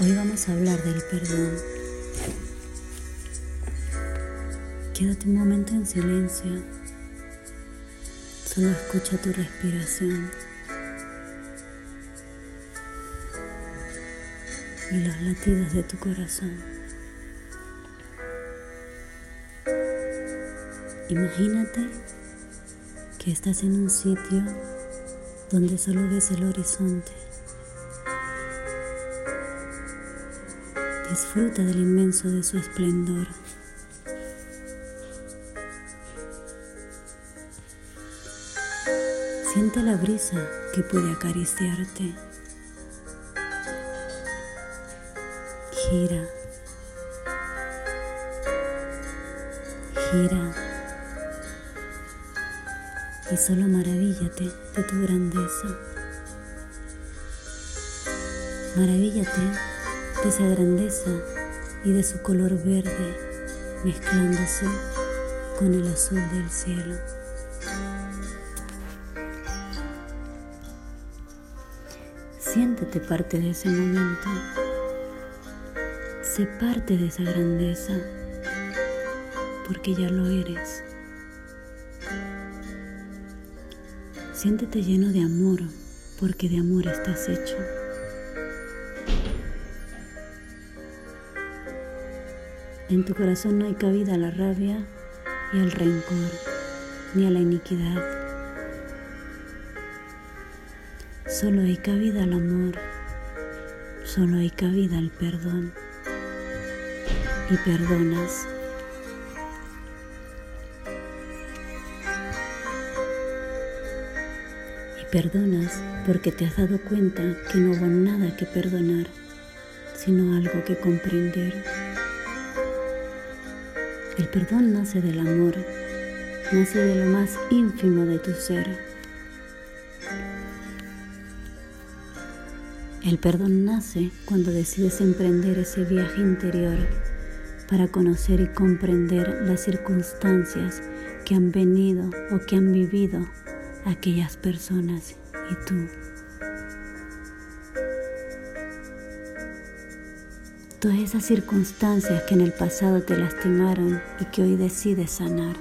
Hoy vamos a hablar del perdón. Quédate un momento en silencio. Solo escucha tu respiración y los latidos de tu corazón. Imagínate que estás en un sitio donde solo ves el horizonte. Disfruta del inmenso de su esplendor. Siente la brisa que puede acariciarte. Gira. Gira. Y solo maravíllate de tu grandeza. Maravíllate esa grandeza y de su color verde mezclándose con el azul del cielo. Siéntete parte de ese momento. Sé parte de esa grandeza porque ya lo eres. Siéntete lleno de amor porque de amor estás hecho. En tu corazón no hay cabida a la rabia y al rencor, ni a la iniquidad. Solo hay cabida al amor, solo hay cabida al perdón. Y perdonas. Y perdonas porque te has dado cuenta que no hubo nada que perdonar, sino algo que comprender. El perdón nace del amor, nace de lo más ínfimo de tu ser. El perdón nace cuando decides emprender ese viaje interior para conocer y comprender las circunstancias que han venido o que han vivido aquellas personas y tú. Todas esas circunstancias que en el pasado te lastimaron y que hoy decides sanar.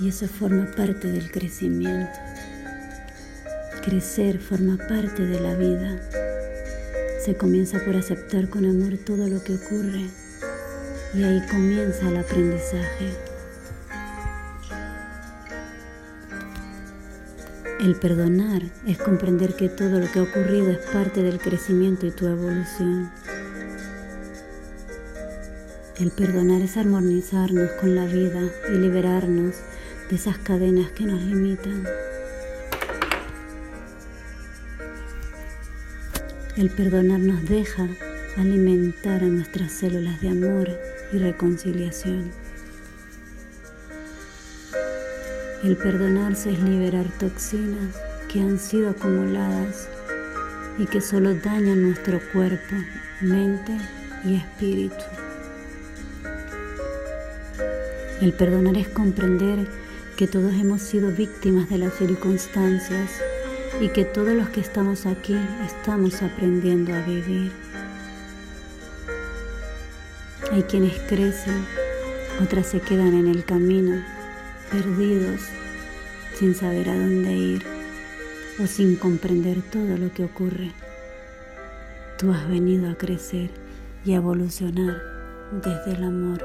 Y eso forma parte del crecimiento. Crecer forma parte de la vida. Se comienza por aceptar con amor todo lo que ocurre y ahí comienza el aprendizaje. El perdonar es comprender que todo lo que ha ocurrido es parte del crecimiento y tu evolución. El perdonar es armonizarnos con la vida y liberarnos de esas cadenas que nos limitan. El perdonar nos deja alimentar a nuestras células de amor y reconciliación. El perdonarse es liberar toxinas que han sido acumuladas y que solo dañan nuestro cuerpo, mente y espíritu. El perdonar es comprender que todos hemos sido víctimas de las circunstancias y que todos los que estamos aquí estamos aprendiendo a vivir. Hay quienes crecen, otras se quedan en el camino perdidos, sin saber a dónde ir o sin comprender todo lo que ocurre. Tú has venido a crecer y a evolucionar desde el amor.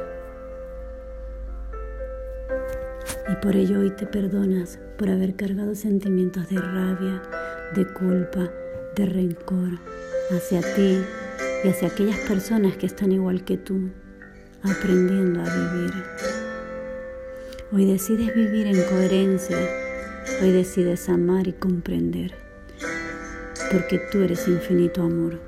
Y por ello hoy te perdonas por haber cargado sentimientos de rabia, de culpa, de rencor hacia ti y hacia aquellas personas que están igual que tú, aprendiendo a vivir. Hoy decides vivir en coherencia. Hoy decides amar y comprender. Porque tú eres infinito amor.